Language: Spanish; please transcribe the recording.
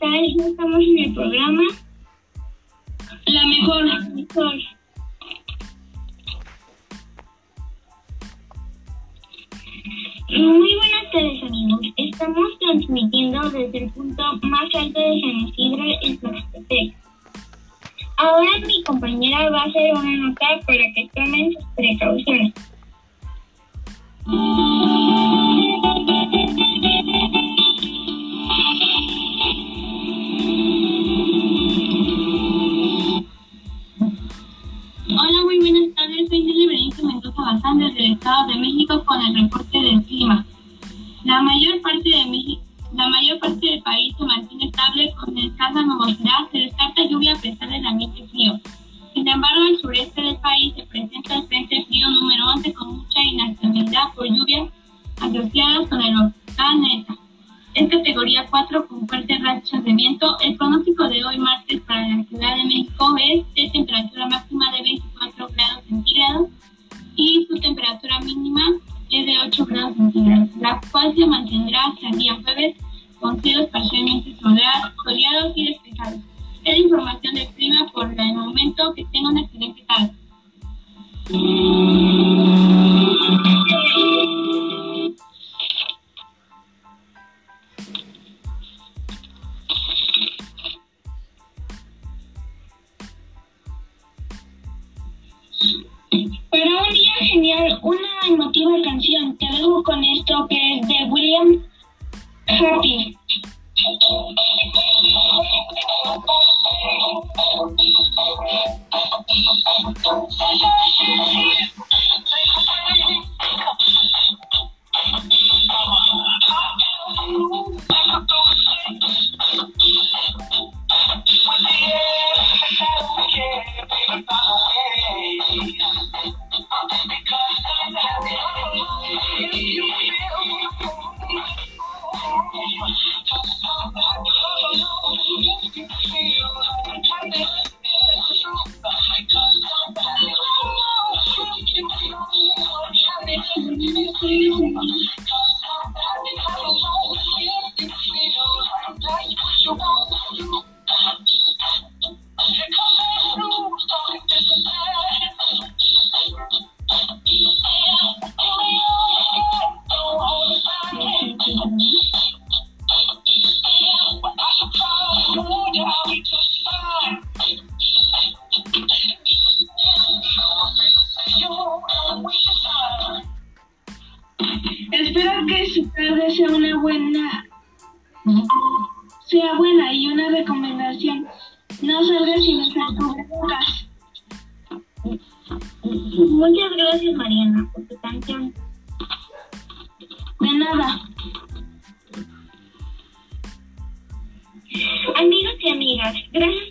pues ya estamos en el programa. La mejor. La mejor. Muy buenas tardes amigos, estamos transmitiendo desde el punto más alto de San Isidro, el Tlaxcatec. Ahora mi compañera va a hacer una nota para que tomen sus precauciones. Benito Mendoza Bazán desde el Estado de México con el reporte del clima. La mayor parte de México, la mayor parte del país se mantiene estable con escasa nubosidad. Se descarta lluvia a pesar del ambiente frío. Sin embargo, el sureste del país se presenta el frente frío número 11 con mucha inestabilidad por lluvias asociadas con el volcán Neta. Es categoría 4 con fuertes rachas de viento. El pronóstico de hoy martes para la Ciudad de México es de temperatura máxima de 24 hasta el día jueves con cielos parcialmente soleados y despejados. Es la información del clima por el momento. Que tenga una excelente tarde. Para un día genial, una emotiva canción. Te dejo con esto que es de William happy. Thank you. 欢迎 Espero que su tarde sea una buena, sea buena y una recomendación. No salgas sin usar cubrebocas. Muchas gracias Mariana por tu canción. De nada. Amigos y amigas, gracias